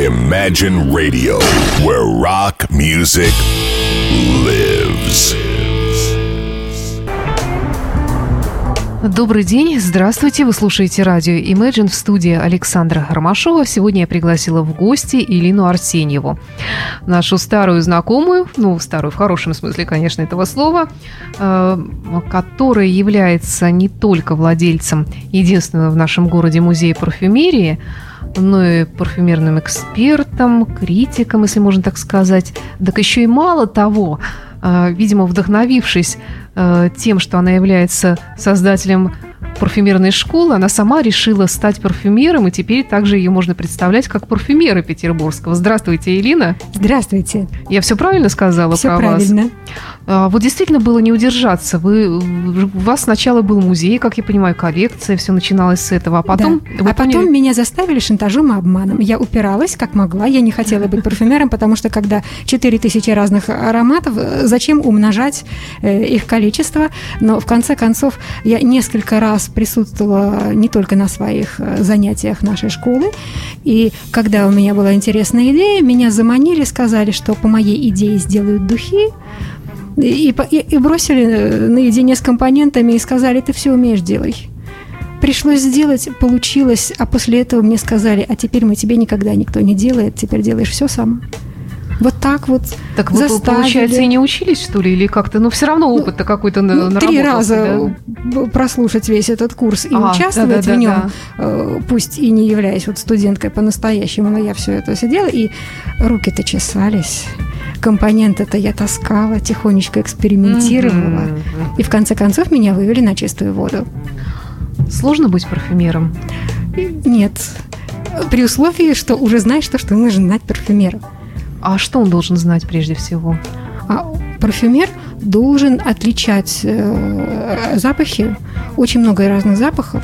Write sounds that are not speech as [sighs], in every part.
Imagine Radio, where rock music lives. Добрый день, здравствуйте, вы слушаете радио Imagine в студии Александра Ромашова. Сегодня я пригласила в гости Илину Арсеньеву, нашу старую знакомую, ну, старую в хорошем смысле, конечно, этого слова, э, которая является не только владельцем единственного в нашем городе музея парфюмерии, но и парфюмерным экспертом, критиком, если можно так сказать. Так еще и мало того, э, видимо, вдохновившись э, тем, что она является создателем парфюмерной школы, она сама решила стать парфюмером, и теперь также ее можно представлять как парфюмера петербургского. Здравствуйте, Элина. Здравствуйте. Я все правильно сказала все про правильно. вас? А, вот действительно было не удержаться. Вы, у вас сначала был музей, как я понимаю, коллекция, все начиналось с этого, а потом... Да. А поняли... потом меня заставили шантажом и обманом. Я упиралась, как могла, я не хотела быть парфюмером, потому что когда 4000 разных ароматов, зачем умножать э, их количество? Но в конце концов я несколько раз присутствовала не только на своих э, занятиях нашей школы, и когда у меня была интересная идея, меня заманили, сказали, что по моей идее сделают духи, и, и, и бросили э, наедине с компонентами и сказали, ты все умеешь, делай. Пришлось сделать, получилось, а после этого мне сказали, а теперь мы тебе никогда никто не делает, теперь делаешь все сам. Вот так вот Так вы, заставили. получается, и не учились, что ли, или как-то? Ну, все равно опыт-то ну, какой-то ну, Три раза да? прослушать весь этот курс и а, участвовать да, да, в нем, да. Э, пусть и не являясь вот студенткой по-настоящему, но я все это сидела, и руки-то чесались компоненты-то я таскала, тихонечко экспериментировала. Mm-hmm. И в конце концов меня вывели на чистую воду. Сложно быть парфюмером? Нет. При условии, что уже знаешь то, что нужно знать парфюмера. А что он должен знать прежде всего? А парфюмер должен отличать э, запахи, очень много разных запахов,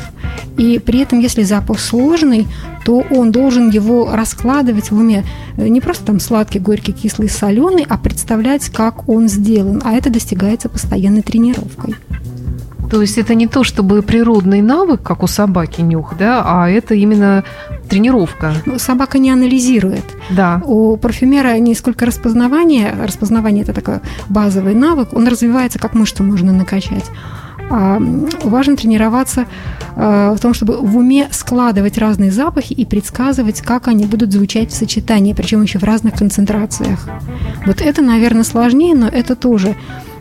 и при этом, если запах сложный, то он должен его раскладывать в уме э, не просто там сладкий, горький, кислый, соленый, а представлять, как он сделан. А это достигается постоянной тренировкой. То есть это не то, чтобы природный навык, как у собаки нюх, да, а это именно тренировка. Ну, собака не анализирует. Да. У парфюмера не сколько распознавание, распознавание это такой базовый навык, он развивается, как мышцу можно накачать. А важно тренироваться э, в том, чтобы в уме складывать разные запахи и предсказывать, как они будут звучать в сочетании, причем еще в разных концентрациях. Вот это, наверное, сложнее, но это тоже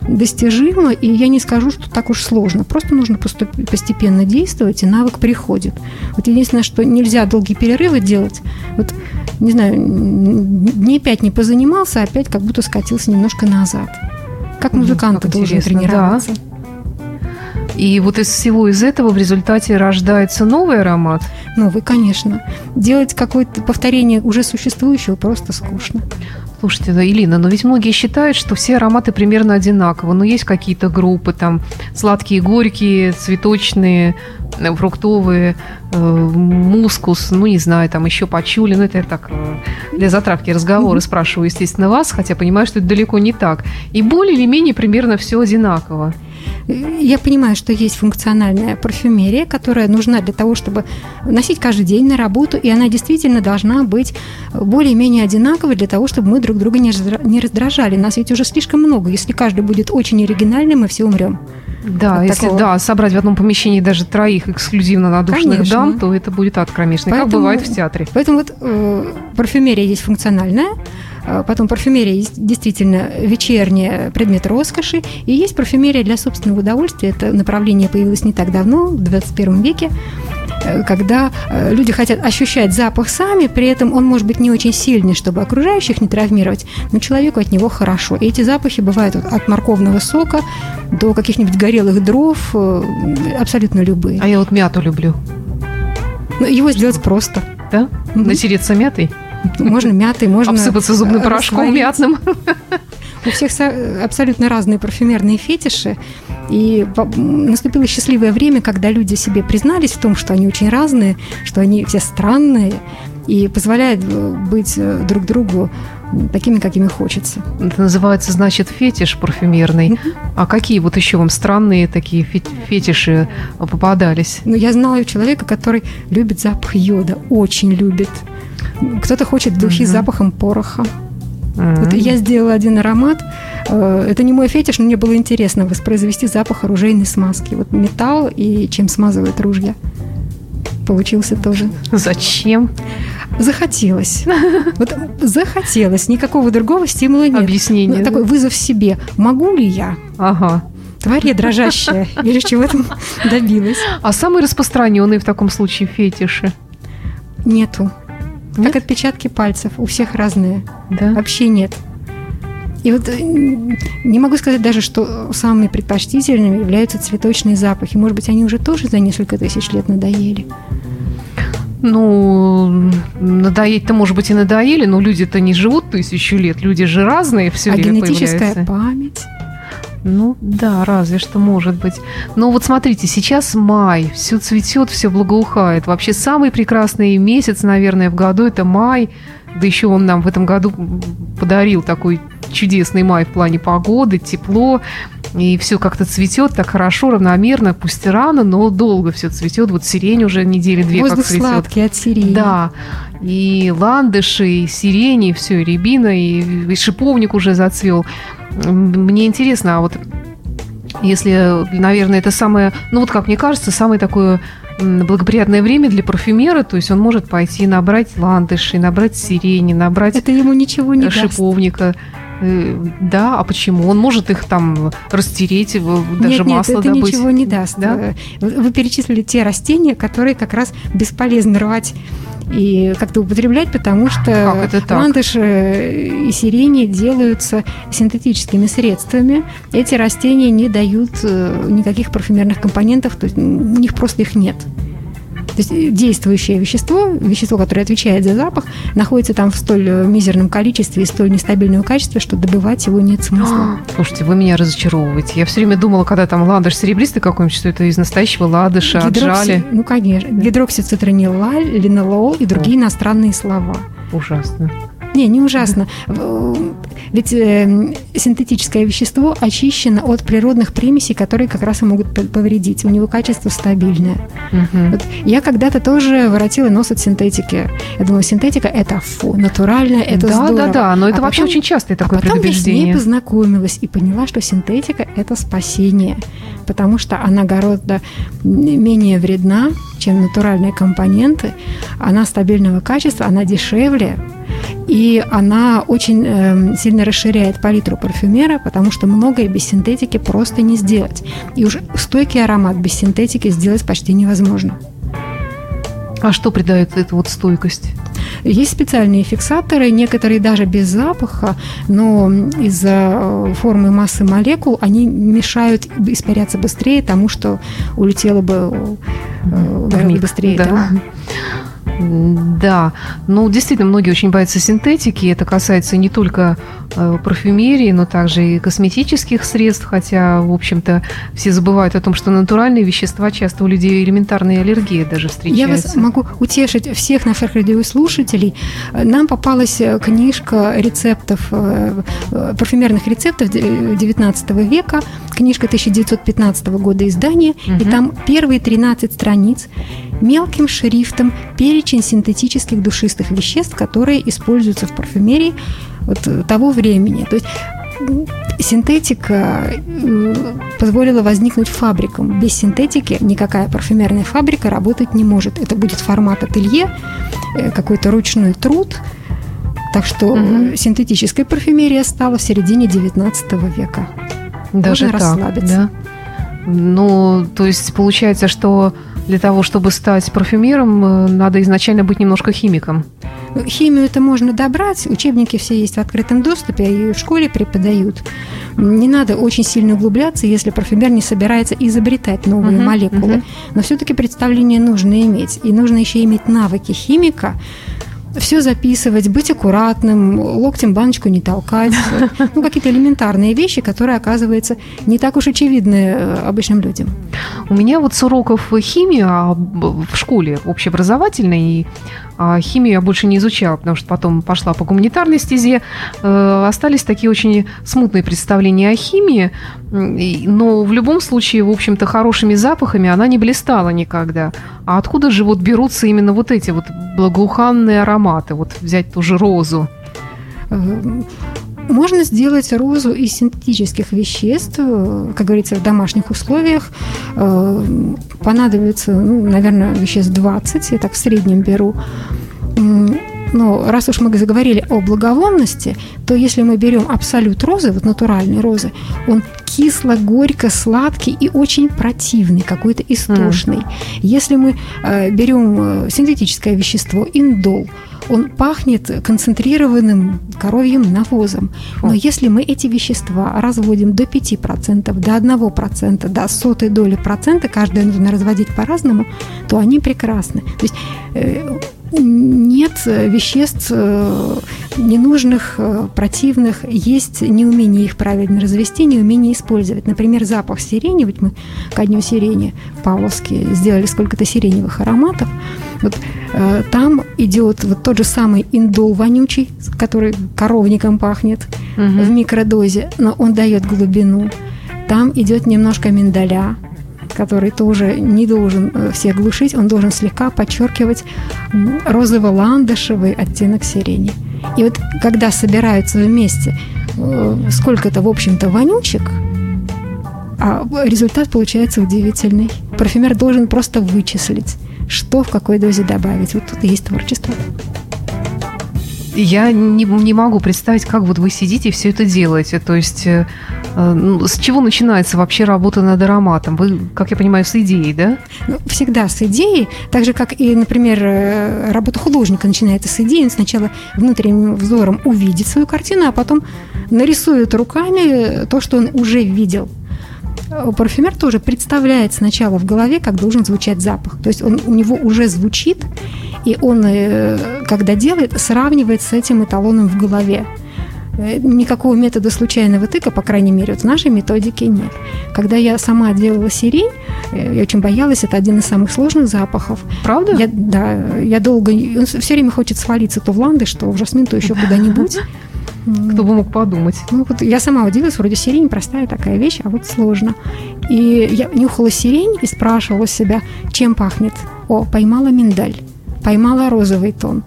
достижимо, и я не скажу, что так уж сложно. Просто нужно постепенно действовать, и навык приходит. Вот единственное, что нельзя долгие перерывы делать. Вот, не знаю, дней пять не позанимался, а опять как будто скатился немножко назад. Как музыкант ты должен тренироваться. Да. И вот из всего из этого в результате рождается новый аромат? Новый, конечно. Делать какое-то повторение уже существующего просто скучно. Слушайте, Илина, но ведь многие считают, что все ароматы примерно одинаковы. Но есть какие-то группы, там, сладкие, горькие, цветочные, э, фруктовые, э, мускус, ну, не знаю, там еще пачули. Ну, это я так э, для затравки разговора спрашиваю, естественно, вас, хотя понимаю, что это далеко не так. И более или менее примерно все одинаково. Я понимаю, что есть функциональная парфюмерия, которая нужна для того, чтобы носить каждый день на работу, и она действительно должна быть более-менее одинаковой для того, чтобы мы друг друга не раздражали. Нас ведь уже слишком много. Если каждый будет очень оригинальным, мы все умрем. Да, вот если да, собрать в одном помещении даже троих эксклюзивно надушенных Конечно. дам, то это будет ад кромешный, поэтому, как бывает в театре. Поэтому вот э, парфюмерия есть функциональная, а, потом парфюмерия есть действительно вечерняя предмет роскоши, и есть парфюмерия для собственного удовольствия. Это направление появилось не так давно, в 21 веке когда э, люди хотят ощущать запах сами, при этом он может быть не очень сильный, чтобы окружающих не травмировать, но человеку от него хорошо. И эти запахи бывают от морковного сока до каких-нибудь горелых дров, э, абсолютно любые. А я вот мяту люблю. Ну, его сделать просто. Да? Натереться мятой? Можно мятой, можно... Обсыпаться зубным порошком мятным. У всех абсолютно разные парфюмерные фетиши. И наступило счастливое время, когда люди себе признались в том, что они очень разные, что они все странные. и позволяет быть друг другу такими, какими хочется. Это называется, значит, фетиш парфюмерный. А какие вот еще вам странные такие фетиши попадались? Ну, я знала человека, который любит запах йода, очень любит. Кто-то хочет духи mm-hmm. с запахом пороха. Mm-hmm. Вот я сделала один аромат. Э, это не мой фетиш, но мне было интересно воспроизвести запах оружейной смазки. Вот металл и чем смазывают ружья. Получился тоже. Зачем? Захотелось. [laughs] Вот захотелось. Никакого другого стимула нет. Объяснение. Ну, такой вызов себе. Могу ли я? Ага. Тварь дрожащая. Или чего там добилась. А самые распространенные в таком случае фетиши? Нету. Нет? Как отпечатки пальцев. У всех разные. Да? Вообще нет. И вот э, не могу сказать даже, что самыми предпочтительными являются цветочные запахи. Может быть, они уже тоже за несколько тысяч лет надоели. Ну, надоеть-то, может быть, и надоели, но люди-то не живут тысячу лет. Люди же разные все а время генетическая появляются. память? Ну да, разве что может быть. Но вот смотрите, сейчас май, все цветет, все благоухает. Вообще самый прекрасный месяц, наверное, в году это май. Да еще он нам в этом году подарил такой чудесный май в плане погоды, тепло, и все как-то цветет так хорошо, равномерно, пусть и рано, но долго все цветет. Вот сирень уже недели две Воздух как цветет. сладкий от сирени. Да, и ландыши, и сирени, и все, и рябина, и, и шиповник уже зацвел. Мне интересно, а вот если, наверное, это самое, ну вот как мне кажется, самое такое благоприятное время для парфюмера, то есть он может пойти набрать ландыши, набрать сирени, набрать это ему ничего не шиповника. Даст. Э, да, а почему? Он может их там растереть, даже нет, масло нет, это добыть. ничего не даст. Да? Вы перечислили те растения, которые как раз бесполезно рвать и как-то употреблять, потому что ландыш и сирени делаются синтетическими средствами. Эти растения не дают э, никаких парфюмерных компонентов, то есть у них просто их нет. То есть действующее вещество, вещество, которое отвечает за запах, находится там в столь э, мизерном количестве и столь нестабильном качестве, что добывать его нет смысла. Слушайте, вы меня разочаровываете. Я все время думала, когда там ладыш серебристый какой-нибудь, что это из настоящего ладыша Гидрокси... отжали. Ну, конечно. Гидроксицитронилаль, линолол и другие О. иностранные слова. Ужасно. Не, не ужасно. Ведь э, синтетическое вещество очищено от природных примесей, которые как раз и могут повредить. У него качество стабильное. Угу. Вот я когда-то тоже воротила нос от синтетики. Я думала, синтетика это фу, натуральное, это да, здорово. Да, да, да, но это а вообще потом, очень частое такое а потом предубеждение. я с ней познакомилась и поняла, что синтетика это спасение, потому что она гораздо менее вредна, чем натуральные компоненты. Она стабильного качества, она дешевле, и она очень э, сильно расширяет палитру парфюмера, потому что многое без синтетики просто не сделать. И уже стойкий аромат без синтетики сделать почти невозможно. А что придает эту вот стойкость? Есть специальные фиксаторы, некоторые даже без запаха, но из-за э, формы массы молекул они мешают испаряться быстрее тому, что улетело бы э, гораздо быстрее. Да. Да. Да, ну действительно, многие очень боятся синтетики. Это касается не только парфюмерии, но также и косметических средств, хотя, в общем-то, все забывают о том, что натуральные вещества часто у людей элементарные аллергии даже встречаются. Я вас могу утешить всех наших радиослушателей. Нам попалась э, книжка рецептов, э, парфюмерных рецептов XIX века, книжка 1915 года издания, угу. и там первые 13 страниц мелким шрифтом перечень синтетических душистых веществ, которые используются в парфюмерии вот того времени. То есть синтетика позволила возникнуть фабрикам. Без синтетики никакая парфюмерная фабрика работать не может. Это будет формат ателье, э, какой-то ручной труд. Так что угу. синтетическая парфюмерия стала в середине XIX века. Даже Можно так, расслабиться. Да? Ну, то есть получается, что для того, чтобы стать парфюмером, э, надо изначально быть немножко химиком. Химию это можно добрать, учебники все есть в открытом доступе, и в школе преподают. Не надо очень сильно углубляться, если парфюмер не собирается изобретать новые uh-huh, молекулы. Uh-huh. Но все-таки представление нужно иметь. И нужно еще иметь навыки химика, все записывать, быть аккуратным, локтем баночку не толкать. [laughs] Ну, какие-то элементарные вещи, которые, оказывается, не так уж очевидны э, обычным людям. У меня вот с уроков химии а в школе общеобразовательной химию я больше не изучала, потому что потом пошла по гуманитарной стезе. Э, остались такие очень смутные представления о химии, но в любом случае, в общем-то, хорошими запахами она не блистала никогда. А откуда же вот берутся именно вот эти вот благоуханные ароматы? Вот взять ту же розу. Можно сделать розу из синтетических веществ, как говорится, в домашних условиях. Э, понадобится, ну, наверное, веществ 20, я так в среднем беру. Но раз уж мы заговорили о благовонности, то если мы берем абсолют розы, вот натуральной розы, он кисло, горько, сладкий и очень противный, какой-то истошный. Mm. Если мы э, берем э, синтетическое вещество индол, он пахнет концентрированным коровьим навозом. Но если мы эти вещества разводим до 5%, до 1%, до сотой доли процента, каждое нужно разводить по-разному, то они прекрасны. То есть э, нет веществ э, ненужных, э, противных, есть неумение их правильно развести, неумение использовать. Например, запах сирени, ведь мы ко дню сирени в Павловске сделали сколько-то сиреневых ароматов, вот там идет вот тот же самый индол вонючий, который коровником пахнет угу. в микродозе, но он дает глубину. Там идет немножко миндаля, который тоже не должен э, всех глушить, он должен слегка подчеркивать розово-ландышевый оттенок сирени. И вот когда собираются вместе э, сколько-то, в общем-то, вонючек, а результат получается удивительный. Парфюмер должен просто вычислить, что в какой дозе добавить. Вот тут и есть творчество. Я не, не могу представить, как вот вы сидите и все это делаете. То есть э, э, ну, с чего начинается вообще работа над ароматом? Вы, как я понимаю, с идеей, да? Ну, всегда с идеей. Так же, как и, например, э, работа художника начинается с идеи. Он сначала внутренним взором увидит свою картину, а потом нарисует руками то, что он уже видел парфюмер тоже представляет сначала в голове, как должен звучать запах. То есть он, у него уже звучит, и он, э, когда делает, сравнивает с этим эталоном в голове. Э, никакого метода случайного тыка, по крайней мере, вот в нашей методике нет. Когда я сама делала сирень, э, я очень боялась, это один из самых сложных запахов. Правда? Я, да, я долго... Он все время хочет свалиться то в ландыш, то в жасмин, то еще куда-нибудь. Кто бы мог подумать. Ну, вот я сама удивилась, вроде сирень простая такая вещь, а вот сложно. И я нюхала сирень и спрашивала себя, чем пахнет. О, поймала миндаль, поймала розовый тон,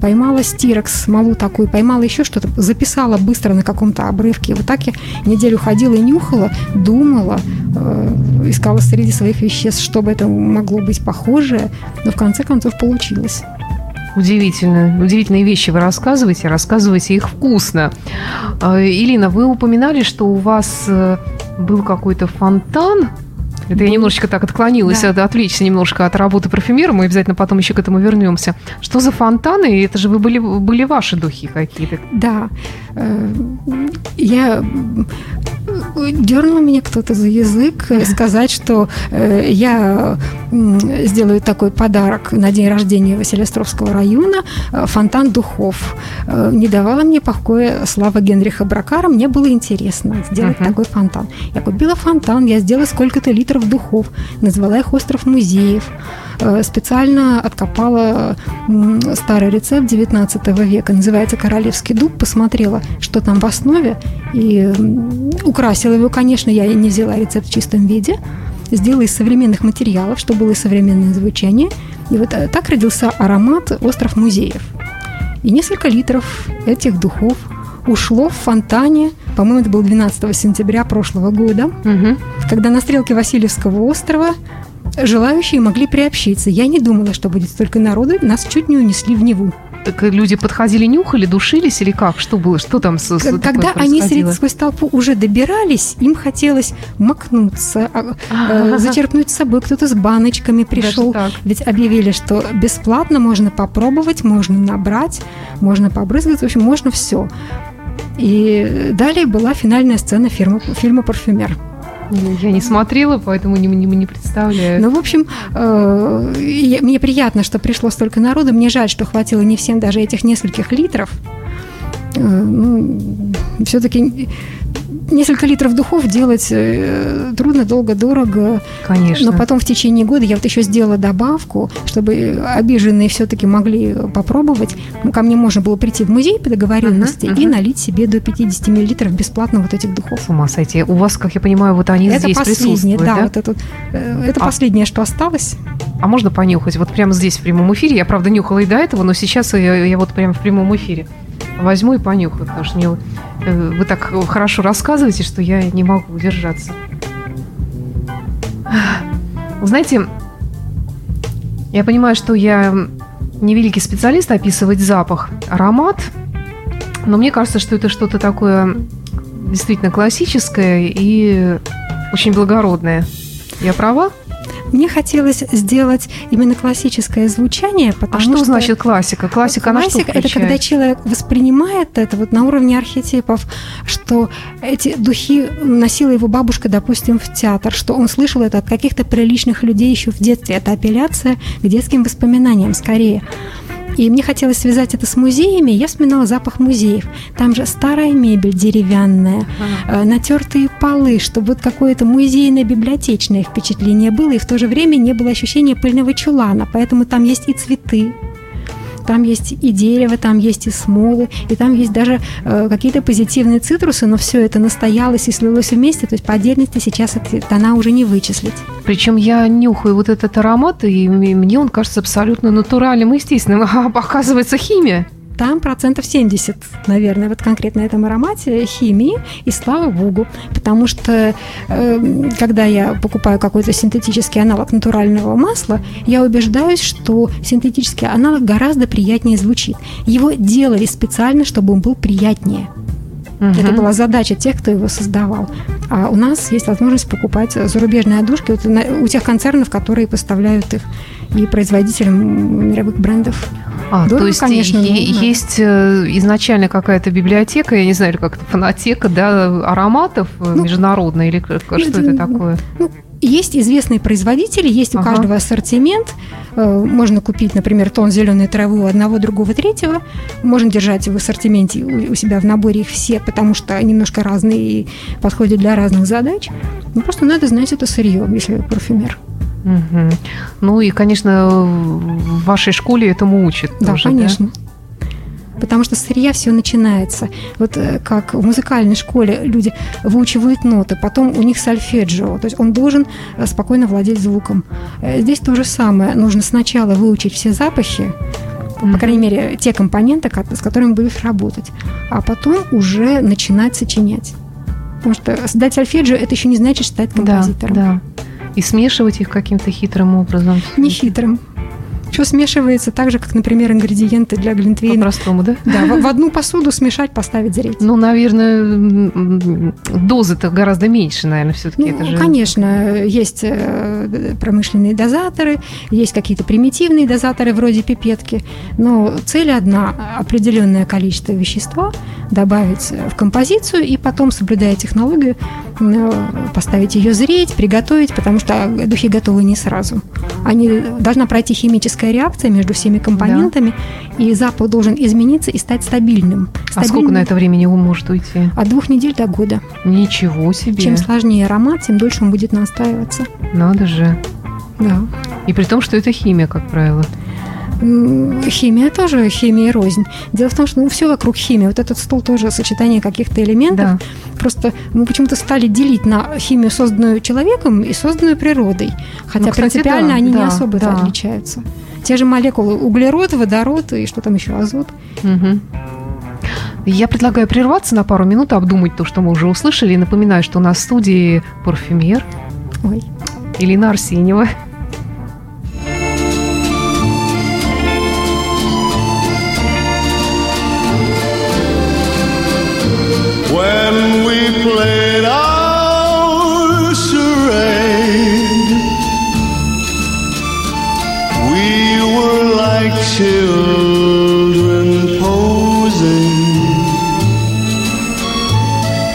поймала стирекс, смолу такую, поймала еще что-то, записала быстро на каком-то обрывке. Вот так я неделю ходила и нюхала, думала, э, искала среди своих веществ, чтобы это могло быть похожее, но в конце концов получилось. Удивительно. Удивительные вещи вы рассказываете, рассказываете их вкусно. А, Илина, вы упоминали, что у вас э, был какой-то фонтан это я немножечко так отклонилась, да. отвлечься немножко от работы парфюмера, мы обязательно потом еще к этому вернемся. Что за фонтаны? Это же вы были, были ваши духи какие-то. Да. Э, я дернул меня кто-то за язык сказать, что э, я сделаю такой подарок на день рождения Василиостровского района, э, фонтан духов. Не давала мне покоя слава Генриха Бракара, мне было интересно сделать uh-huh. такой фонтан. Я купила фонтан, я сделала сколько-то литров остров духов, назвала их остров музеев. Э, специально откопала старый рецепт 19 века, называется «Королевский дуб», посмотрела, что там в основе, и украсила его, конечно, я не взяла рецепт в чистом виде, сделала из современных материалов, чтобы было современное звучание. И вот э, так родился аромат «Остров музеев». И несколько литров этих духов ушло в фонтане, по-моему, это был 12 сентября прошлого года, угу. когда на стрелке Васильевского острова желающие могли приобщиться. Я не думала, что будет столько народу, нас чуть не унесли в Неву. Так люди подходили, нюхали, душились или как? Что было? Что там с, Когда они среди сквозь толпу уже добирались, им хотелось макнуться, а, э, зачерпнуть с собой. Кто-то с баночками пришел. Ведь объявили, что бесплатно можно попробовать, можно набрать, можно побрызгать. В общем, можно все. И далее была финальная сцена фильма, фильма «Парфюмер». Я не смотрела, поэтому не, не, не представляю. Ну, в общем, э, мне приятно, что пришло столько народу. Мне жаль, что хватило не всем даже этих нескольких литров. Э, ну, все-таки несколько литров духов делать э, трудно, долго, дорого. Конечно. Но потом в течение года я вот еще сделала добавку, чтобы обиженные все-таки могли попробовать. Ну, ко мне можно было прийти в музей по договоренности Мгм, и мгм. налить себе до 50 миллилитров бесплатно вот этих духов. С ума сойти. У вас, как я понимаю, вот они это здесь присутствуют, да, да? вот это, э, это А- последнее, что осталось. А можно понюхать? Вот прямо здесь, в прямом эфире. Я, правда, нюхала и до этого, но сейчас я, я вот прямо в прямом эфире возьму и понюхаю, потому что мне, э, вы так хорошо рассказываете, что я не могу удержаться. [sighs] Знаете, я понимаю, что я не великий специалист описывать запах, аромат, но мне кажется, что это что-то такое действительно классическое и очень благородное. Я права? Мне хотелось сделать именно классическое звучание, потому А что, что значит классика? Классика, она что Классика – это когда человек воспринимает это вот на уровне архетипов, что эти духи носила его бабушка, допустим, в театр, что он слышал это от каких-то приличных людей еще в детстве. Это апелляция к детским воспоминаниям скорее. И мне хотелось связать это с музеями. Я вспоминала запах музеев. Там же старая мебель деревянная, Ага. э, натертые полы, чтобы вот какое-то музейно-библиотечное впечатление было, и в то же время не было ощущения пыльного чулана. Поэтому там есть и цветы, там есть и дерево, там есть и смолы, и там есть даже э, какие-то позитивные цитрусы, но все это настоялось и слилось вместе, то есть по отдельности сейчас эти тона уже не вычислить. Причем я нюхаю вот этот аромат, и мне он кажется абсолютно натуральным и естественным. А [laughs] оказывается, химия. Там процентов 70, наверное, вот конкретно этом аромате химии, и слава богу, потому что э, когда я покупаю какой-то синтетический аналог натурального масла, я убеждаюсь, что синтетический аналог гораздо приятнее звучит. Его делали специально, чтобы он был приятнее. Это Мгм. была задача тех, кто его создавал. А у нас есть возможность покупать зарубежные одушки вот на- у тех концернов, которые поставляют их и производителям мировых брендов. А, Дорого, то есть конечно, е- надо. есть э, изначально какая-то библиотека, я не знаю, или как это, фонотека, да, ароматов э, Ну, международная, или как- что это, это такое? Ну, есть известные производители, есть у Ага. каждого ассортимент. Э, Можно купить, например, тон зеленой травы у одного, другого, третьего. Можно держать в ассортименте у себя в наборе их все, потому что немножко разные и подходят для разных задач. Ну, просто надо знать это сырье, если парфюмер. Мгм. Ну и, конечно, в вашей школе этому учат Да, тоже, конечно. Потому что сырья все начинается. Вот э, как в музыкальной школе люди выучивают ноты, потом у них сольфеджио, то есть он должен э, спокойно владеть звуком. Э, Здесь то же самое. Нужно сначала выучить все запахи, по крайней мере, те компоненты, ко- с которыми будешь работать, а потом уже начинать сочинять. Потому что сдать сольфеджио – это еще не значит стать Да, композитором. да. И смешивать их каким-то хитрым образом. Не хитрым. Все смешивается так же, как, например, ингредиенты для глинтвейна. По-простому, да? Да, в, в одну посуду смешать, поставить зреть. Ну, наверное, дозы-то гораздо меньше, наверное, все-таки. Ну, это же... конечно, есть э, промышленные дозаторы, есть какие-то примитивные дозаторы вроде пипетки, но цель одна – определенное количество вещества добавить в композицию и потом, соблюдая технологию, э, поставить ее зреть, приготовить, потому что духи готовы не сразу. Они должна пройти химическая реакция между всеми компонентами, и запах должен измениться и стать стабильным. А сколько Стабильным на это времени он может уйти? От двух недель до года. Ничего себе. Чем сложнее аромат, тем дольше он будет настаиваться. Надо же. Да. И при том, что это химия, как правило. Химия тоже химия рознь. Дело в том, что ну, все вокруг химии. Вот этот стол тоже сочетание каких-то элементов. Да. Просто мы почему-то стали делить на химию, созданную человеком, и созданную природой. Хотя Ну, кстати, принципиально да, они не да, особо да. отличаются. Те же молекулы углерод, водород и что там еще, азот. Мгм. Я предлагаю прерваться на пару минут, обдумать то, что мы уже услышали. И напоминаю, что у нас в студии парфюмер Ой. Элина Арсеньева. When we played our charade. We were like children posing,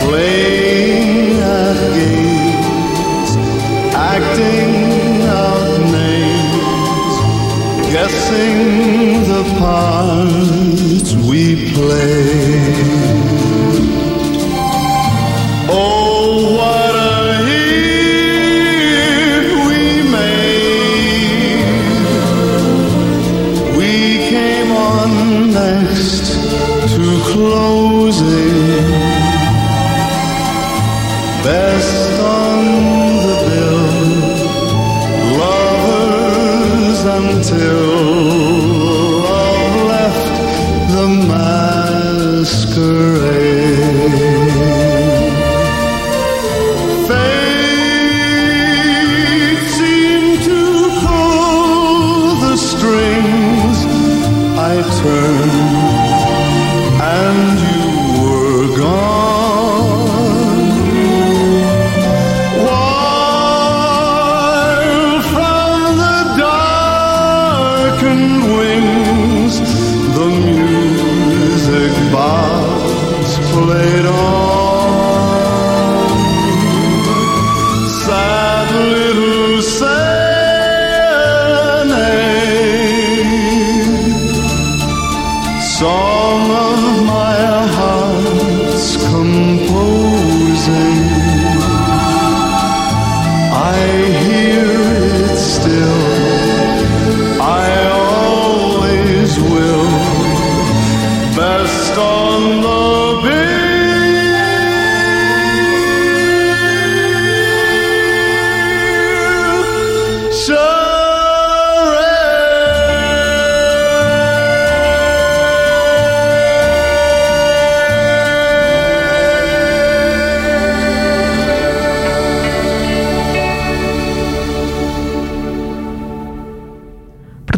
playing at games, acting out names, guessing the parts we played.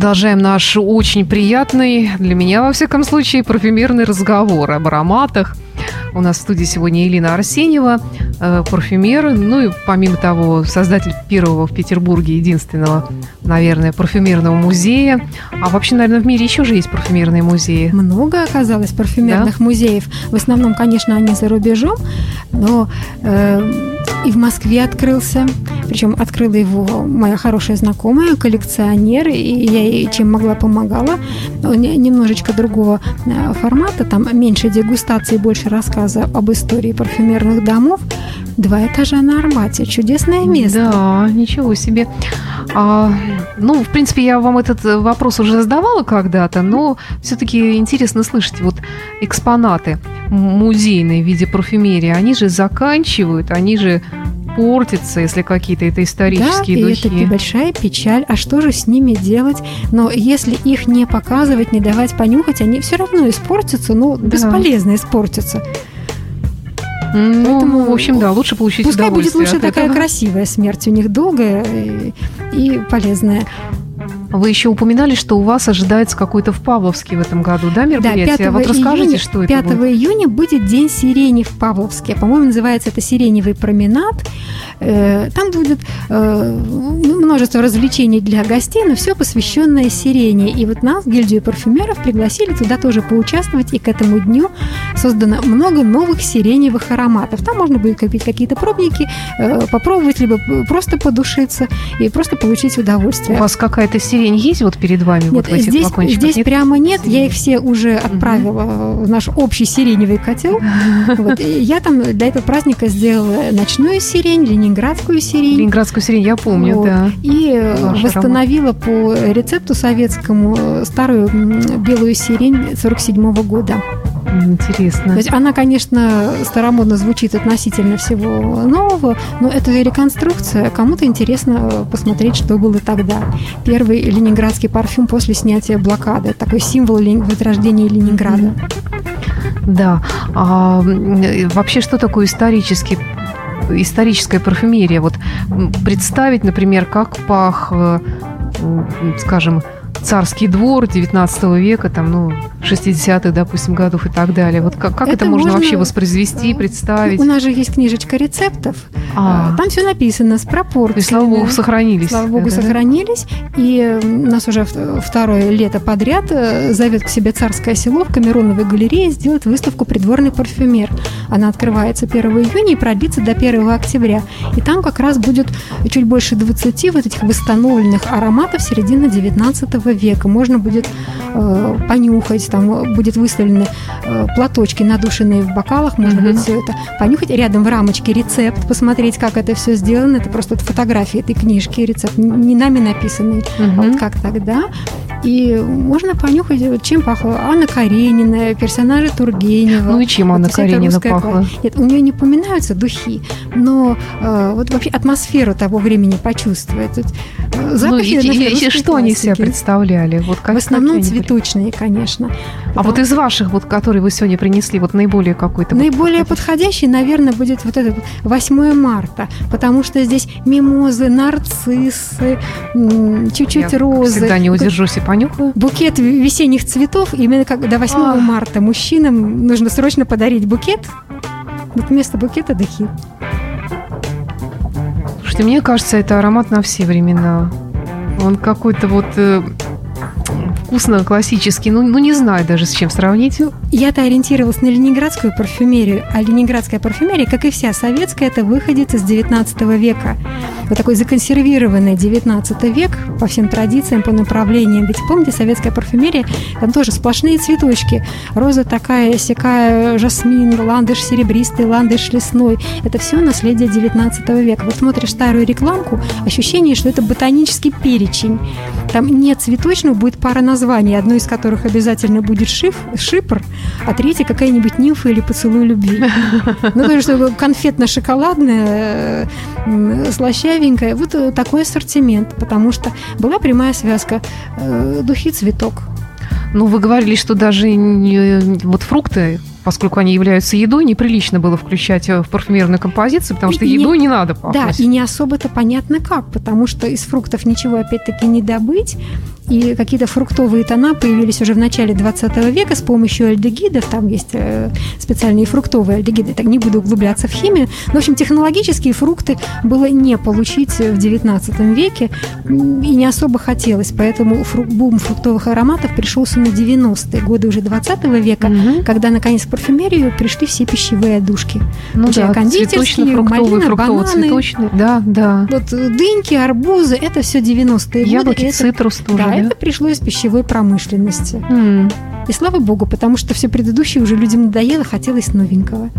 Продолжаем наш очень приятный, для меня, во всяком случае, парфюмерный разговор об ароматах. У нас в студии сегодня Елена Арсеньева, э, парфюмер, ну и помимо того, создатель первого в Петербурге, единственного, наверное, парфюмерного музея. А вообще, наверное, в мире еще же есть парфюмерные музеи. Много оказалось парфюмерных музеев. В основном, конечно, они за рубежом, но э, и в Москве открылся. Причем открыла его моя хорошая знакомая, коллекционер, и я ей чем могла помогала. Он не- немножечко другого э, формата, там меньше дегустации, больше рассказа об истории парфюмерных домов. Два этажа на Арбате. Чудесное место. Да, ничего себе. А, ну, в принципе, я вам этот э, вопрос уже задавала когда-то, но все-таки интересно слышать вот экспонаты музейные в виде парфюмерии. Они же заканчивают, они же портятся, если какие-то это исторические да, и духи. это большая печаль. А что же с ними делать? Но если их не показывать, не давать понюхать, они все равно испортятся, ну, Да. бесполезно испортятся. Ну, Поэтому в общем, да, лучше получить Пускай будет лучше такая этого. красивая смерть у них, долгая и, и полезная. Вы еще упоминали, что у вас ожидается какой-то в Павловске в этом году, да, Да, мероприятие? 5 вот расскажите, июня, что это 5 будет. июня будет День сирени в Павловске. По-моему, называется это «Сиреневый променад». Э, Там будет э, множество развлечений для гостей, но все посвященное сирене. И вот нас, гильдию парфюмеров, пригласили туда тоже поучаствовать. И к этому дню создано много новых сиреневых ароматов. Там можно будет купить какие-то пробники, э, попробовать, либо просто подушиться и просто получить У удовольствие. вас какая-то сирень есть вот перед вами Нет, вот в этих здесь, флакончиках? здесь Нет? прямо нет. Я их все уже отправила в наш общий сиреневый котел. [laughs] Вот. Я там для этого праздника сделала ночную сирень, ленинградскую сирень. Ленинградскую сирень, я помню, Вот. да. И э, Ваш восстановила по рецепту советскому э, старую белую сирень 47 года. Интересно. То есть она, конечно, старомодно звучит относительно всего нового, но это реконструкция. Кому-то интересно э, посмотреть, что было тогда. Первый ленинградский парфюм после снятия блокады. Такой символ возрождения Ленинграда. Да. А, вообще, что такое исторический историческая парфюмерия? Вот представить, например, как пах, э, скажем, царский двор 19 века, там, ну, 60-х, допустим, годов и так далее. Вот как, как это, Это можно, можно, вообще воспроизвести, представить? У нас же есть книжечка рецептов. А, Э, Там все написано с пропорциями. есть, слава богу, сохранились. Слава богу, Да, да? сохранились. И э, нас уже второе лето подряд э, зовет к себе царское село в Камероновой галерее сделать выставку «Придворный парфюмер». Она открывается 1 июня и продлится до 1 октября. И там как раз будет чуть больше 20 вот этих восстановленных ароматов середины 19 века. Можно будет э, понюхать, там будет выставлены э, платочки, надушенные в бокалах, можно будет все это понюхать. Рядом в рамочке рецепт, посмотреть, как это все сделано. Это просто вот фотографии этой книжки, рецепт, не нами написанный, а вот как тогда. И можно понюхать, вот чем пахла Анна Каренина, персонажи Тургенева. Ну и чем Вот Анна эта Каренина пахла? Нет, у нее не упоминаются духи, но э, вот вообще атмосферу того времени почувствовать. Тут, э, Ну, запахи и- нашей и- и русской что они себя представляли? Вот как, В основном были? цветочные, конечно. А вот из ваших, вот, которые вы сегодня принесли, вот наиболее какой-то... вот Наиболее подходящий? подходящий, наверное, будет вот этот 8 марта, потому что здесь мимозы, нарциссы, чуть-чуть Я розы. всегда не удержусь и понюхаю. Букет весенних цветов, именно как до 8 Ах. марта мужчинам нужно срочно подарить букет. Вот вместо букета духи. Слушайте, мне кажется, это аромат на все времена. Он какой-то вот э, вкусно классический. Ну, ну, не знаю даже с чем сравнить. Я-то ориентировалась на ленинградскую парфюмерию, а ленинградская парфюмерия, как и вся советская, это выходит из 19 века. Вот такой законсервированный 19 век по всем традициям, по направлениям. Ведь помните, советская парфюмерия, там тоже сплошные цветочки. Роза такая, сякая, жасмин, ландыш серебристый, ландыш лесной. Это все наследие 19 века. Вот смотришь старую рекламку, ощущение, что это ботанический перечень. Там нет цветочного, будет пара названий, одно из которых обязательно будет шиф, шипр, а третье какая-нибудь нимфа или поцелуй любви. Ну, то что конфетно-шоколадное, м, слащавенькое. Вот э, такой ассортимент, потому что была прямая связка э, духи-цветок. Ну, вы говорили, что даже не- вот фрукты, поскольку они являются едой, неприлично было включать э, в парфюмерную композицию, потому что и не- надо Да, пахнуть. и не особо-то понятно как, потому что из фруктов ничего опять-таки не добыть, и какие-то фруктовые тона появились уже в начале 20 века с помощью альдегидов, там есть э, специальные фруктовые альдегиды, так не буду углубляться в химию, но, в общем, технологические фрукты было не получить в 19 веке, и не особо хотелось, поэтому фру- бум фруктовых ароматов пришелся на 90-е годы уже 20 века, Мгм. когда, наконец, в парфюмерию пришли все пищевые одушки. Ну да, кондитерские, малина, фруктово-цветочные. Да, да. Вот э, дыньки, арбузы, это все 90-е годы. Яблоки, это, цитрус тоже, да, да? это пришло из пищевой промышленности. М. И слава богу, потому что все предыдущее уже людям надоело, хотелось новенького.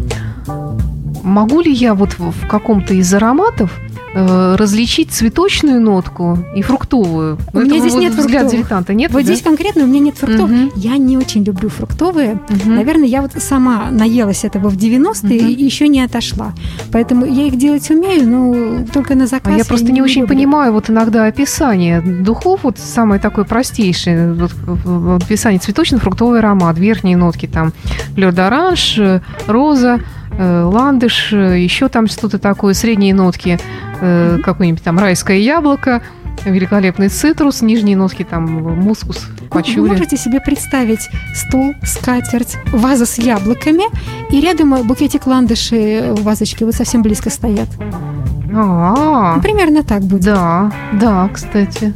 Могу ли я вот в каком-то из ароматов различить цветочную нотку и фруктовую? У Ну, меня это здесь вот нет взгляд фруктовых. дилетанта. Нет? вот да? здесь конкретно у меня нет фруктов. Мгм. Я не очень люблю фруктовые. Мгм. Наверное, я вот сама наелась этого в 90-е Мгм. и еще не отошла. Поэтому я их делать умею, но только на заказ. А я просто не очень люблю. понимаю вот иногда описание духов, вот самое такое простейшее, вот, в- описание цветочно-фруктовый аромат, верхние нотки там лёд-оранж, э, роза, э, ландыш, э, еще там что-то такое, средние нотки, э, какое-нибудь там райское яблоко, великолепный цитрус, нижние нотки там мускус, Вы пачули. можете себе представить стол, скатерть, ваза с яблоками, и рядом букетик ландышей в вазочке вот совсем близко стоят. А, Ну, примерно так будет. да, да, кстати.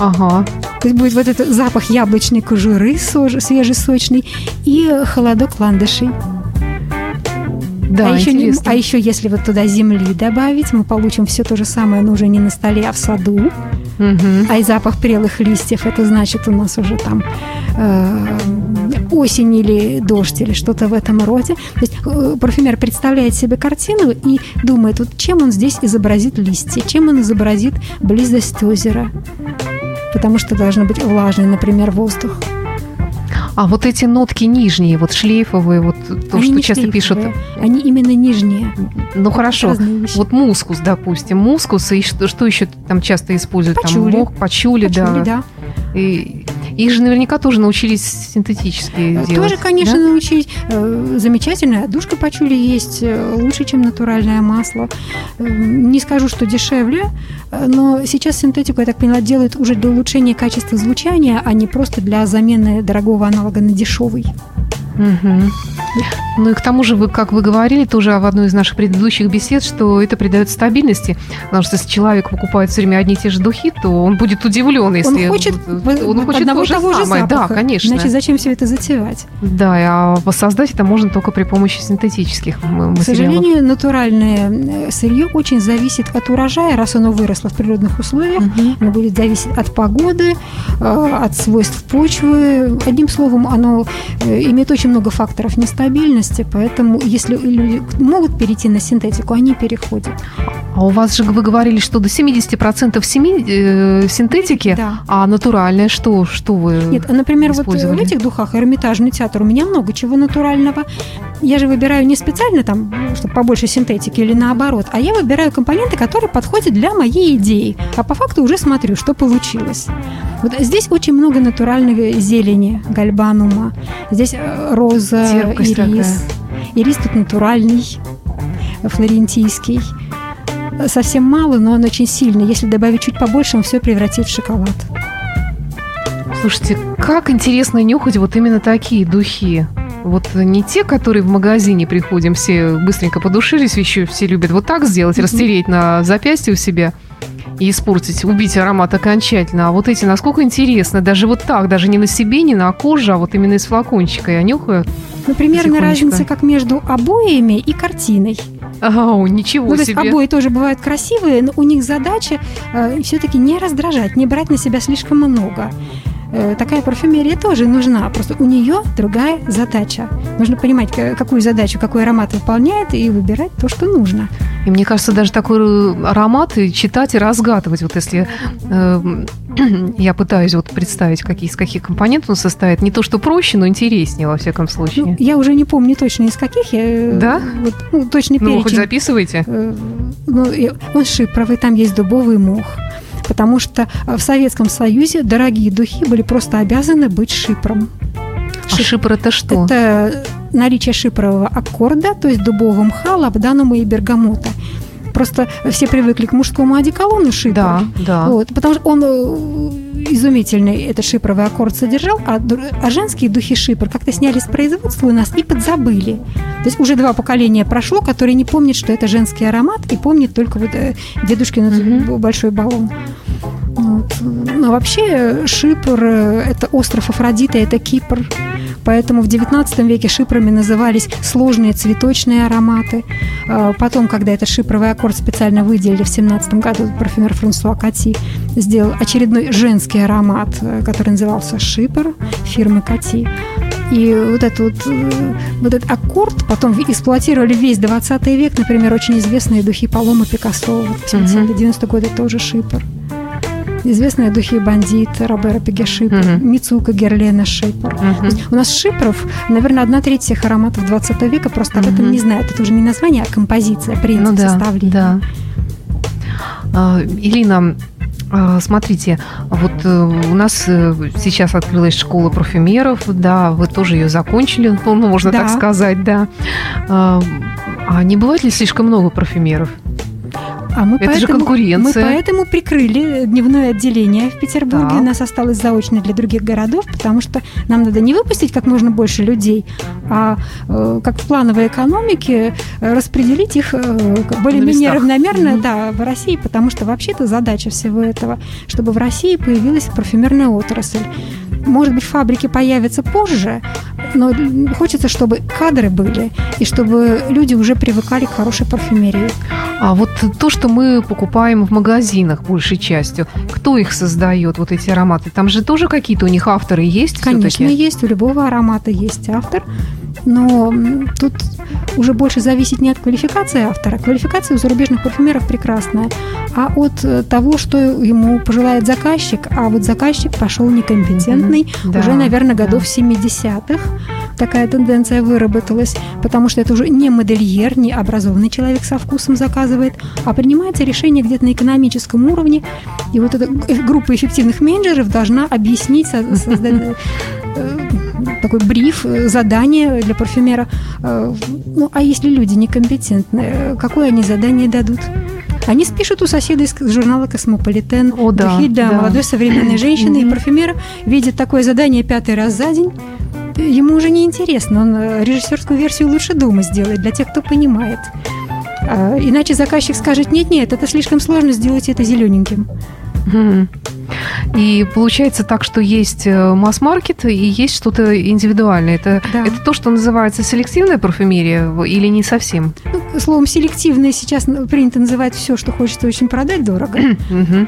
Ага. То есть будет вот этот запах яблочной кожуры сож- свежий, сочный, и холодок ландышей. Да, а, еще не- а еще если вот туда земли добавить, мы получим все то же самое, но уже не на столе, а в саду. Мгм. А и запах прелых листьев, это значит у нас уже там э, осень или дождь или что-то в этом роде. То есть э, парфюмер представляет себе картину и думает, вот чем он здесь изобразит листья, чем он изобразит близость озера. Потому что должен быть влажный, например, воздух. А вот эти нотки нижние, вот шлейфовые, вот то, Они что часто пишут. Они именно нижние. Ну хорошо. Вот мускус, допустим, мускус, и что, что еще там часто используют? Пачули. Там мох, пачули, Пачули, да. да. И их же наверняка тоже научились синтетически делать. Тоже, конечно, да? научить. Э, Замечательная душка пачули есть, э, лучше, чем натуральное масло. Э, Не скажу, что дешевле, но сейчас синтетику, я так поняла, делают уже для улучшения качества звучания, а не просто для замены дорогого аналога на дешевый. Мгм. Ну и к тому же, вы, как вы говорили тоже в одной из наших предыдущих бесед, что это придает стабильности. Потому что если человек покупает все время одни и те же духи, то он будет удивлен, если он хочет, он хочет одного то же того же самое. Да, запаха. конечно. Значит, зачем все это затевать? Да, а воссоздать это можно только при помощи синтетических м- К материалов. сожалению, натуральное э, сырье очень зависит от урожая, раз оно выросло в природных условиях. Мгм. Оно будет зависеть от погоды, э, от свойств почвы. Одним словом, оно э, имеет очень много факторов нестабильности. стабильности, поэтому если люди могут перейти на синтетику, они переходят. А у вас же вы говорили, что до 70% семи, э, синтетики, Да. а натуральное что? Что вы Нет, а, например, вот в использовали? этих духах Эрмитажный театр у меня много чего натурального. Я же выбираю не специально там, чтобы побольше синтетики или наоборот, а я выбираю компоненты, которые подходят для моей идеи. А по факту уже смотрю, что получилось. Вот здесь очень много натуральной зелени, гальбанума. Здесь э, роза, Терпкость ирис. Ирис тут натуральный, э, флорентийский. Э, Совсем мало, но он очень сильный. Если добавить чуть побольше, он все превратит в шоколад. Слушайте, как интересно нюхать вот именно такие духи. Вот не те, которые в магазине приходим, все быстренько подушились, еще все любят вот так сделать, растереть на запястье у себя и испортить, убить аромат окончательно. А вот эти, насколько интересно, даже вот так, даже не на себе, не на коже, а вот именно из флакончика я нюхаю. Ну, примерно разница как между обоями и картиной. Ау, ничего Ну, то есть себе. обои тоже бывают красивые, но у них задача все-таки не раздражать, не брать на себя слишком много. Э, Такая парфюмерия тоже нужна, просто у нее другая задача. Нужно понимать, какую задачу, какой аромат выполняет, и выбирать то, что нужно. И мне кажется, даже такой аромат и читать и разгадывать. Вот если э, [clears throat] я пытаюсь вот представить, какие, из каких компонентов он состоит, не то, что проще, но интереснее, во всяком Ну, случае. я уже не помню точно из каких. Я, э, Да? Вот, ну, точный Ну, вы хоть перечень. записывайте. Э, ну, он шипровый, там есть дубовый мох. Потому что э, в Советском Союзе дорогие духи были просто обязаны быть шипром. А шипр это что? Это наличие шипрового аккорда, то есть дубового мха, лабданума и бергамота. Просто все привыкли к мужскому одеколону шипр. Да, да. Вот, потому что он э, изумительный этот шипровый аккорд содержал, а, а женские духи шипр как-то сняли с производства у нас и подзабыли. То есть уже два поколения прошло, которые не помнят, что это женский аромат, и помнят только вот э, дедушкин Мгм. большой баллон. Вот. Но вообще э, Шипр э, – это остров Афродиты, это Кипр. Поэтому в XIX веке шипрами назывались сложные цветочные ароматы. А Потом, когда этот шипровый аккорд специально выделили в 17 году, парфюмер Франсуа Кати сделал очередной женский аромат, э, который назывался «Шипр» фирмы Кати. И вот этот, вот, э, вот этот аккорд потом эксплуатировали весь 20 век, например, очень известные духи Палома Пикассо, вот в 70-90 годы тоже шипр. Известные духи Бандит, Робера Пеге шипр, Мгм. Мицука Герлена Мгм. есть у нас шипров, наверное, одна треть всех ароматов 20 века просто об этом не знают. Это уже не название, а композиция, принцип Ну да, составления. да. А, Ирина, а, смотрите, вот э, у нас э, сейчас открылась школа парфюмеров, да, вы тоже ее закончили, ну, можно Да. так сказать, да. А а не бывает ли слишком много парфюмеров? А мы Это же поэтому, конкуренция. Мы поэтому прикрыли дневное отделение в Петербурге. Так. У нас осталось заочно для других городов, потому что нам надо не выпустить как можно больше людей, а э, как в плановой экономике э, распределить их э, более-менее равномерно Мгм. да, в России, потому что вообще-то задача всего этого, чтобы в России появилась парфюмерная отрасль. Может быть, фабрики появятся позже, но хочется, чтобы кадры были, и чтобы люди уже привыкали к хорошей парфюмерии. А вот то, что мы покупаем в магазинах большей частью, кто их создает, вот эти ароматы? Там же тоже какие-то у них авторы есть Конечно, есть. У любого аромата есть автор. Но тут уже больше зависит не от квалификации автора. Квалификация у зарубежных парфюмеров прекрасная, а от э, того, что ему пожелает заказчик. А вот заказчик пошел некомпетентный Мгм. Да, уже, наверное, да. годов 70-х. Такая тенденция выработалась, потому что это уже не модельер, не образованный человек со вкусом заказывает, а принимается решение где-то на экономическом уровне. И вот эта г- группа эффективных менеджеров должна объяснить, со- создать [laughs] э, такой бриф, э, задание для парфюмера. Э, Ну, а если люди некомпетентные, э, какое они задание дадут? Они спишут у соседа из журнала «Космополитен» О, да, духи для да. молодой современной женщины, и Мгм. парфюмер видит такое задание пятый раз за день. Ему уже не интересно, он режиссерскую версию лучше дома сделает для тех, кто понимает. А, Иначе заказчик скажет, нет-нет, это слишком сложно, сделайте это зелененьким. И получается так, что есть э, масс-маркет и есть что-то индивидуальное. Это, Да. это то, что называется селективная парфюмерия или не совсем? Ну, словом, селективное сейчас принято называть все, что хочется очень продать дорого.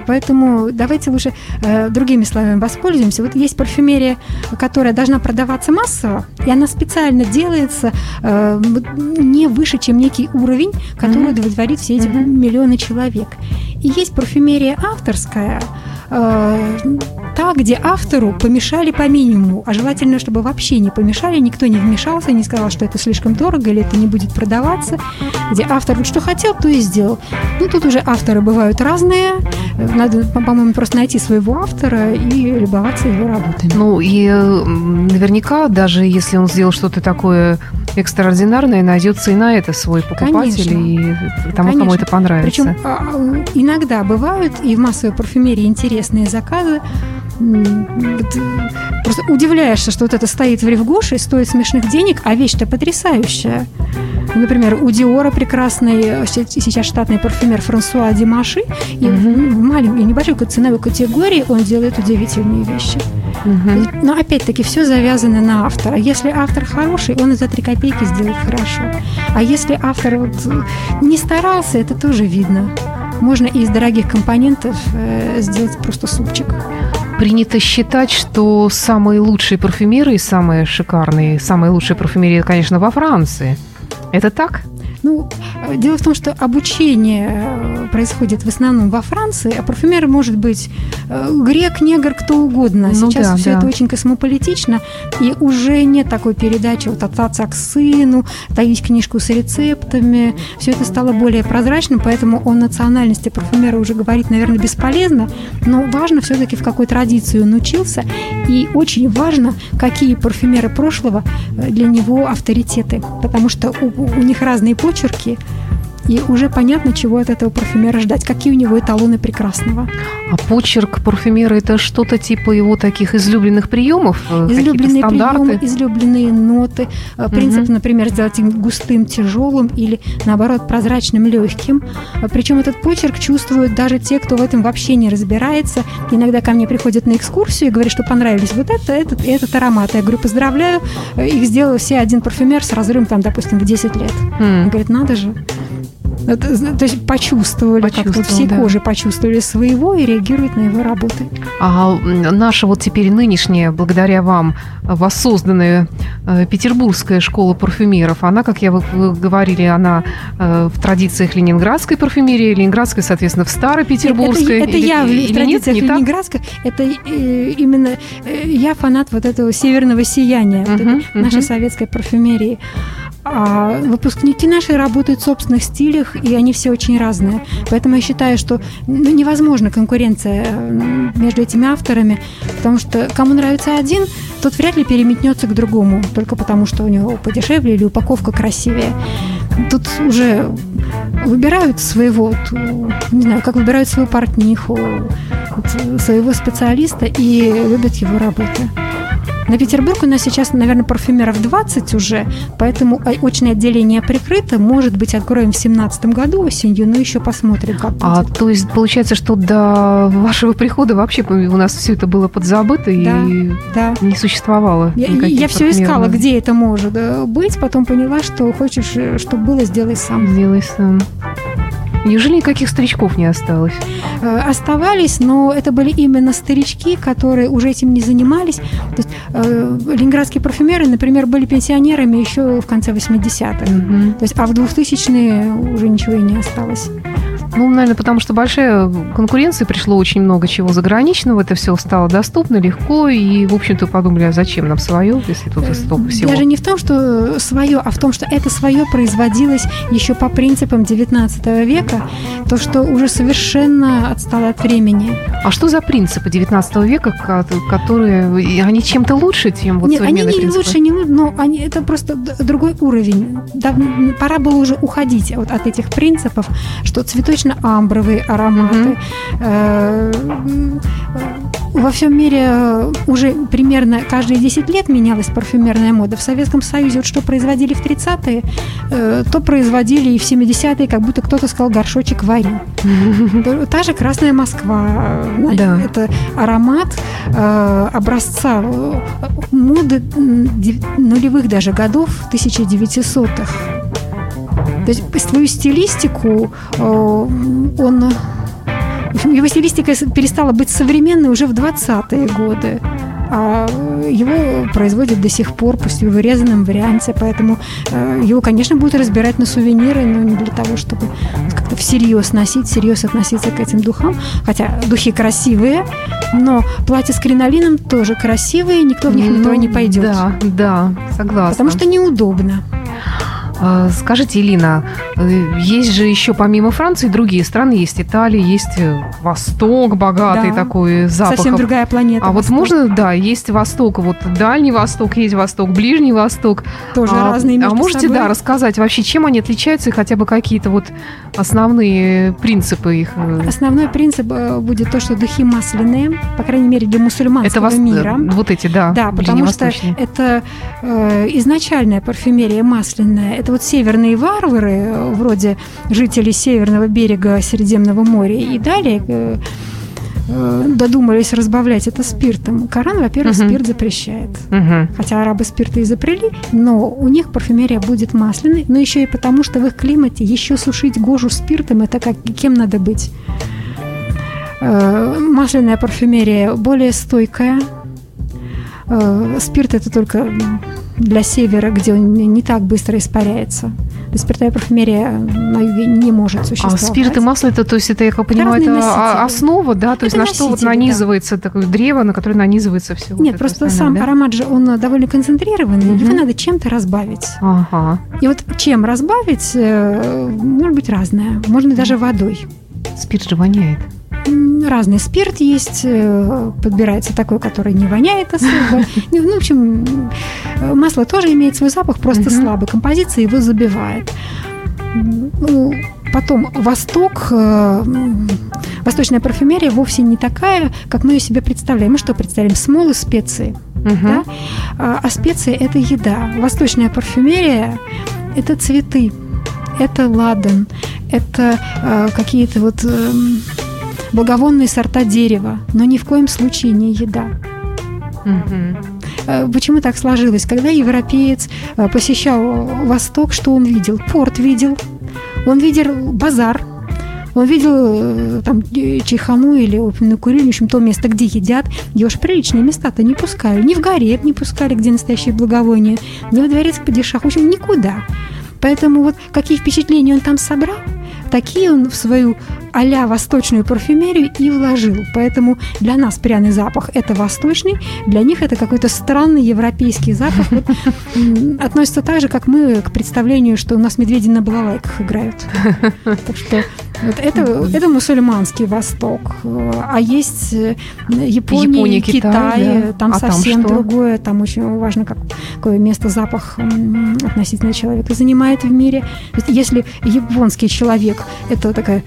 Поэтому давайте лучше э, другими словами воспользуемся. Вот есть парфюмерия, которая должна продаваться массово, и она специально делается э, не выше, чем некий уровень, который удовлетворит все эти миллионы человек. И есть парфюмерия авторская, э, та, где автору помешали по минимуму, а желательно, чтобы вообще не помешали, никто не вмешался, не сказал, что это слишком дорого или это не будет продаваться, где автор вот что хотел, то и сделал. Ну, тут уже авторы бывают разные, надо, по- по-моему, просто найти своего автора и любоваться его работами. Ну и наверняка, даже если он сделал что-то такое экстраординарное, найдется и на это свой покупатель, Конечно. и тому, кому Конечно. это понравится. Причем а, иногда бывают и в массовой парфюмерии интересные заказы. Вот, э, Просто удивляешься, что вот это стоит в Ревгоше, стоит смешных денег, а вещь-то потрясающая. Например, у Диора прекрасный э, се- сейчас штатный парфюмер Франсуа Димаши, и в маленькой, небольшой ценовой категории он делает удивительные вещи. Но опять-таки все завязано на автора. Если автор хороший, он и за три копейки сделает хорошо. А если автор вот э, не старался, это тоже видно. Можно из дорогих компонентов э, сделать просто супчик. Принято считать, что самые лучшие парфюмеры и самые шикарные, самые лучшие парфюмерии, конечно, во Франции. Это так? Ну, дело в том, что обучение э, происходит в основном во Франции, а парфюмер может быть э, грек, негр, кто угодно. Ну Сейчас да, все да. это очень космополитично, и уже нет такой передачи вот от отца к сыну, таить книжку с рецептами. Все это стало более прозрачным, поэтому о национальности парфюмера уже говорить, наверное, бесполезно, но важно все-таки в какой традиции он учился, и очень важно, какие парфюмеры прошлого э, для него авторитеты, потому что у, у них разные почерки, и уже понятно, чего от этого парфюмера ждать, какие у него эталоны прекрасного. А почерк парфюмера это что-то типа его таких излюбленных приемов, э, Излюбленные приемы, излюбленные ноты. Э, Принцип, Мгм. например, сделать им густым, тяжелым или, наоборот, прозрачным, легким. Причем этот почерк чувствуют даже те, кто в этом вообще не разбирается. Иногда ко мне приходят на экскурсию и говорят, что понравились вот это, этот и этот аромат. Я говорю, поздравляю, э, их сделал все один парфюмер с разрывом, там, допустим, в 10 лет. М. Он говорит, надо же. Это, то есть почувствовали, как-то Почувствовал, всей да. кожей почувствовали своего и реагируют на его работы. А наша вот теперь нынешняя, благодаря вам, воссозданная э, петербургская школа парфюмеров, она, как я вы говорили, она э, в традициях ленинградской парфюмерии, ленинградской, соответственно, в старой петербургской. Это, это или- я в или нет, традициях не так? Ленинградска. Это э, именно я фанат вот этого северного сияния, вот Мгм, этой нашей мгм. советской парфюмерии. А выпускники наши работают в собственных стилях, и они все очень разные. Поэтому я считаю, что ну, невозможна конкуренция э, между этими авторами, потому что кому нравится один, тот вряд ли переметнется к другому, только потому что у него подешевле или упаковка красивее. Тут уже выбирают своего, не знаю, как выбирают свою портниху, своего специалиста и любят его работы. На Петербург у нас сейчас, наверное, парфюмеров 20 уже, поэтому очное отделение прикрыто. Может быть, откроем в 2017 году осенью, но еще посмотрим, как А будет. то есть получается, что до вашего прихода вообще у нас все это было подзабыто и Да. не существовало. Я, я все искала, где это может э, быть, потом поняла, что хочешь, э, чтобы было, сделай сам. Сделай сам. Неужели никаких старичков не осталось? Э, Оставались, но это были именно старички, которые уже этим не занимались. То есть, э, ленинградские парфюмеры, например, были пенсионерами еще в конце 80-х. Мгм. То есть, а в 2000-е уже ничего и не осталось. Ну, наверное, потому что большая конкуренция, пришло очень много чего заграничного, это все стало доступно, легко, и, в общем-то, подумали, а зачем нам свое, если тут столько всего. Даже не в том, что свое, а в том, что это свое производилось еще по принципам 19 века, то, что уже совершенно отстало от времени. А что за принципы 19 века, ко- которые... Они чем-то лучше, чем вот Нет, они современные не принципы? лучше, не лучше, но они, это просто другой уровень. Дав- пора было уже уходить вот от этих принципов, что цветочно-амбровые ароматы. Э, м, во всем мире э, уже примерно каждые 10 лет менялась парфюмерная мода. В Советском Союзе вот что производили в 30-е, э, то производили и в 70-е, как будто кто-то сказал горшочек вари. [laughs] Та же Красная Москва, Да. Это аромат э, образца э, моды нулевых даже годов, 1900-х. То есть свою стилистику э, он... Его стилистика перестала быть современной уже в 20-е годы. А его производят до сих пор, пусть и в вырезанном варианте, поэтому э, его, конечно, будут разбирать на сувениры, но не для того, чтобы как-то всерьез носить, всерьез относиться к этим духам. Хотя духи красивые, но платья с кринолином тоже красивые, никто в них метро Ну, не пойдет. Да, да, согласна. Потому что неудобно. А, Скажите, Элина, э, есть же еще помимо Франции другие страны, есть Италия, есть э, Восток богатый Да. такой запахов. Совсем другая планета. А вот Восток. можно, да, есть Восток, вот Дальний Восток, есть Восток, Ближний Восток. Тоже а, разные А между можете, собой. да, рассказать вообще, чем они отличаются и хотя бы какие-то вот основные принципы их? э, Основной принцип э, будет то, что духи масляные, по крайней мере для мусульманского Это вос- мира. вот эти, да, Да, потому что это э, изначальная парфюмерия масляная. Это вот северные варвары, вроде жителей северного берега Средиземного моря, и далее э, э, додумались разбавлять это спиртом. Коран, во-первых, Мгм. спирт запрещает. Мгм. Хотя арабы спирты изобрели, но у них парфюмерия будет масляной, но еще и потому, что в их климате еще сушить кожу спиртом это как кем надо быть. Э, Масляная парфюмерия более стойкая. Спирт это только для севера, где он не так быстро испаряется. То есть Спиртовая парфюмерия на юге не может А существовать. спирт и масло, это, то есть это, я как понимаю, это а- основа, да? То есть Это на что вот носители, да. нанизывается такое древо, на которое нанизывается все вот Нет, это просто сам да? аромат же, он довольно концентрированный, Мгм. его надо чем-то разбавить. Ага. И вот чем разбавить, э, может быть разное. Можно даже водой. Спирт же воняет. Разный спирт есть, э, подбирается такой, который не воняет особо. [laughs] Ну, в общем, э, масло тоже имеет свой запах, просто слабый. Композиция его забивает. Ну, потом Восток, э, восточная парфюмерия вовсе не такая, как мы ее себе представляем. Мы что представляем? Смолы, специи. Мгм. Да? А, а специи – это еда. Восточная парфюмерия – это цветы, это ладан, это э, какие-то вот эм, благовонные сорта дерева, но ни в коем случае не еда. Э, Почему так сложилось? Когда европеец э, посещал Восток, что он видел? Порт видел, он видел базар, он видел э, там чайхану или опиумную курильню, в общем, то место, где едят, где уж приличные места-то не пускали. Ни в гарем не пускали, где настоящие благовония, ни во дворец падишах, в общем, никуда. Поэтому вот какие впечатления он там собрал, такие он в свою а восточную парфюмерию и вложил. Поэтому для нас пряный запах – это восточный, для них это какой-то странный европейский запах. Вот, относится так же, как мы к представлению, что у нас медведи на балалайках играют. Так что вот это, это мусульманский Восток. А есть э, Япония, Япония, Китай, Китай, да. там А там совсем что? другое. Там очень важно, как, какое место запах относительно человека занимает в мире. Если японский человек – это такая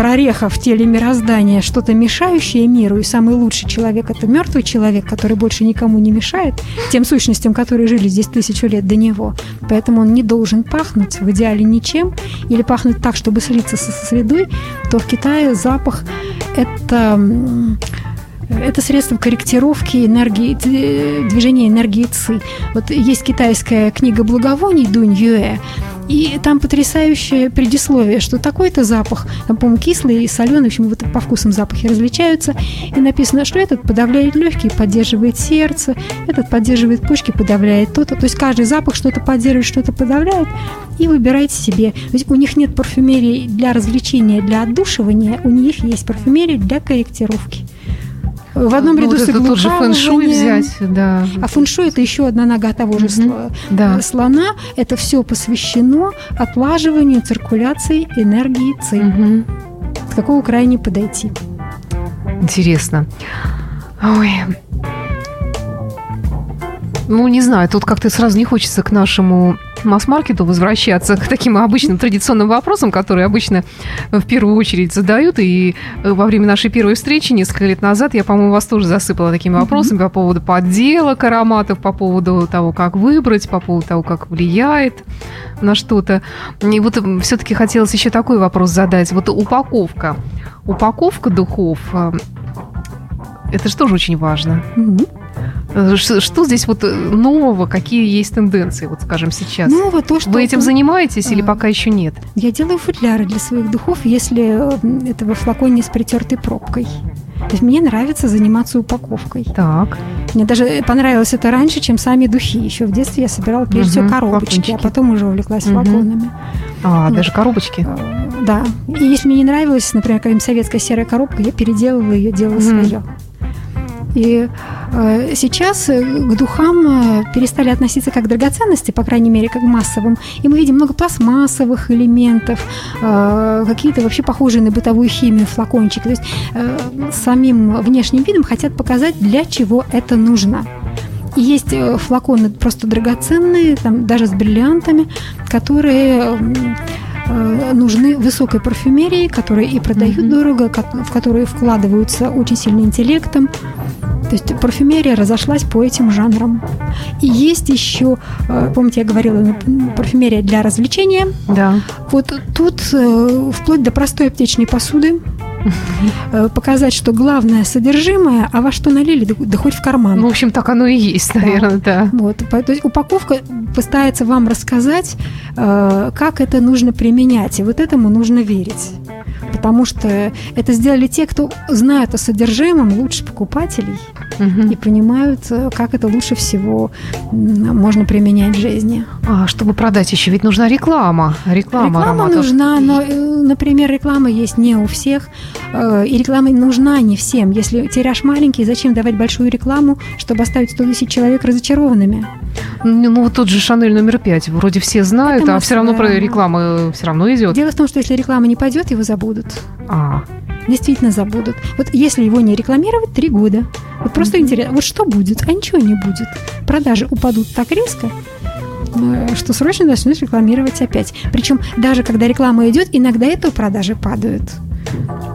прореха в теле мироздания, что-то мешающее миру, и самый лучший человек – это мертвый человек, который больше никому не мешает, тем сущностям, которые жили здесь тысячу лет до него. Поэтому он не должен пахнуть в идеале ничем или пахнуть так, чтобы слиться со средой, то в Китае запах – это это средство корректировки энергии, движения энергии ЦИ. Вот есть китайская книга благовоний Дунь Юэ, и там потрясающее предисловие, что такой-то запах, там, по-моему, кислый и соленый, в общем, вот по вкусам запахи различаются, и написано, что этот подавляет легкие, поддерживает сердце, этот поддерживает почки, подавляет то-то. То есть каждый запах что-то поддерживает, что-то подавляет, и выбирайте себе. Есть у них нет парфюмерии для развлечения, для отдушивания, у них есть парфюмерия для корректировки. В одном Ну, ряду вот с это тот же фэн-шуй взять, да. А фэншуй это еще одна нога того же сла- Да. э, слона. Это все посвящено отлаживанию циркуляции энергии ЦИ. Мгм. С какого края не подойти. Интересно. Ой. Ну, не знаю, тут как-то сразу не хочется к нашему масс-маркету возвращаться, к таким обычным традиционным вопросам, которые обычно в первую очередь задают. И э, во время нашей первой встречи несколько лет назад я, по-моему, вас тоже засыпала такими вопросами по поводу подделок ароматов, по поводу того, как выбрать, по поводу того, как влияет на что-то. И вот все-таки хотелось еще такой вопрос задать. Вот упаковка. Упаковка духов э, Это же тоже очень важно. Мгм. Что здесь вот э, нового, какие есть тенденции, вот скажем сейчас? Вот то, что Вы этим занимаетесь или А. пока еще нет? Я делаю футляры для своих духов, если это во флаконе с притертой пробкой. То есть мне нравится заниматься упаковкой. Так. Мне даже понравилось это раньше, чем сами духи. Еще в детстве я собирала прежде всего Мгм, коробочки, флакончики. а потом уже увлеклась флаконами. А, Вот. даже коробочки. Э, Да. И если мне не нравилась, например, какая-нибудь советская серая коробка, я переделывала ее, делала Мгм. свое. И э, сейчас э, к духам э, перестали относиться как к драгоценности, по крайней мере, как к массовым. И мы видим много пластмассовых элементов, э, какие-то вообще похожие на бытовую химию флакончики. То есть э, самим внешним видом хотят показать, для чего это нужно. И есть флаконы просто драгоценные, там, даже с бриллиантами, которые нужны высокой парфюмерии, которые и продают Мгм. дорого, в которые вкладываются очень сильно интеллектом. То есть парфюмерия разошлась по этим жанрам. И есть еще, э, помните, я говорила, м, парфюмерия для развлечения. Да. Вот тут э, вплоть до простой аптечной посуды э, показать, что главное содержимое, а во что налили, да, да хоть в карман. Ну, в общем, так оно и есть, Да. наверное, да. Вот, по- то есть упаковка постарается вам рассказать, как это нужно применять, и вот этому нужно верить. Потому что это сделали те, кто знают о содержимом лучше покупателей Мгм. и понимают, э, как это лучше всего можно применять в жизни. А, чтобы продать еще, ведь нужна реклама. Реклама, Реклама ароматов. нужна, но, э, например, реклама есть не у всех, э, и реклама нужна не всем. Если тираж маленький, зачем давать большую рекламу, чтобы оставить 100 тысяч человек разочарованными? Ну, ну, вот тот же Шанель номер пять. Вроде все знают, Это а все равно про реклама все равно идет. Дело в том, что если реклама не пойдет, его забудут. А, Действительно забудут. Вот если его не рекламировать, три года. Вот просто интересно, вот что будет? А ничего не будет. Продажи упадут так резко, э, что срочно начнут рекламировать опять. Причем даже когда реклама идет, иногда это продажи падают.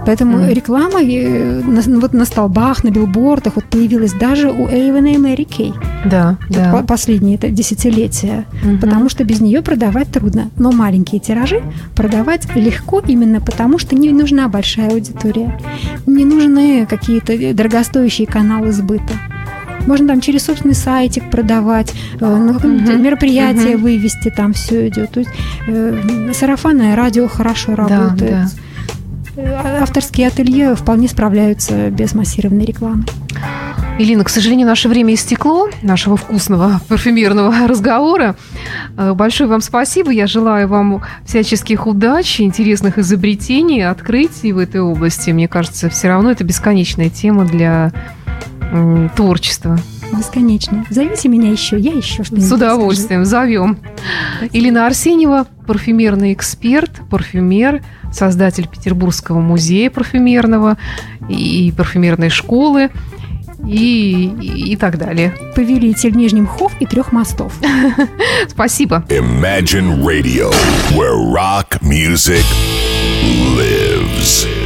Поэтому Мгм. реклама э, на, ну, вот на столбах, на билбордах вот появилась даже у Эйвена и Мэри Кей. да, Вот да. по- последние это десятилетия. Мгм. Потому что без нее продавать трудно. Но маленькие тиражи продавать легко именно потому, что не нужна большая аудитория. Не нужны какие-то дорогостоящие каналы сбыта. Можно там через собственный сайтик продавать, э, на какое-нибудь Мгм. мероприятие Мгм. вывести, там все идет. То есть э, сарафанное радио хорошо работает. да. Э, Авторские ателье вполне справляются без массированной рекламы. Елена, к сожалению, наше время истекло, нашего вкусного парфюмерного разговора. Э, Большое вам спасибо. Я желаю вам всяческих удач, интересных изобретений, открытий в этой области. Мне кажется, все равно это бесконечная тема для творчества. Бесконечно. Зовите меня еще, я еще что-нибудь С удовольствием зовем. Елена Арсеньева, парфюмерный эксперт, парфюмер, создатель Петербургского музея парфюмерного и парфюмерной школы и, и, и так далее. расскажу. Повелитель Нижних Хов и трех мостов. [laughs] Спасибо. Imagine Radio, where rock music lives.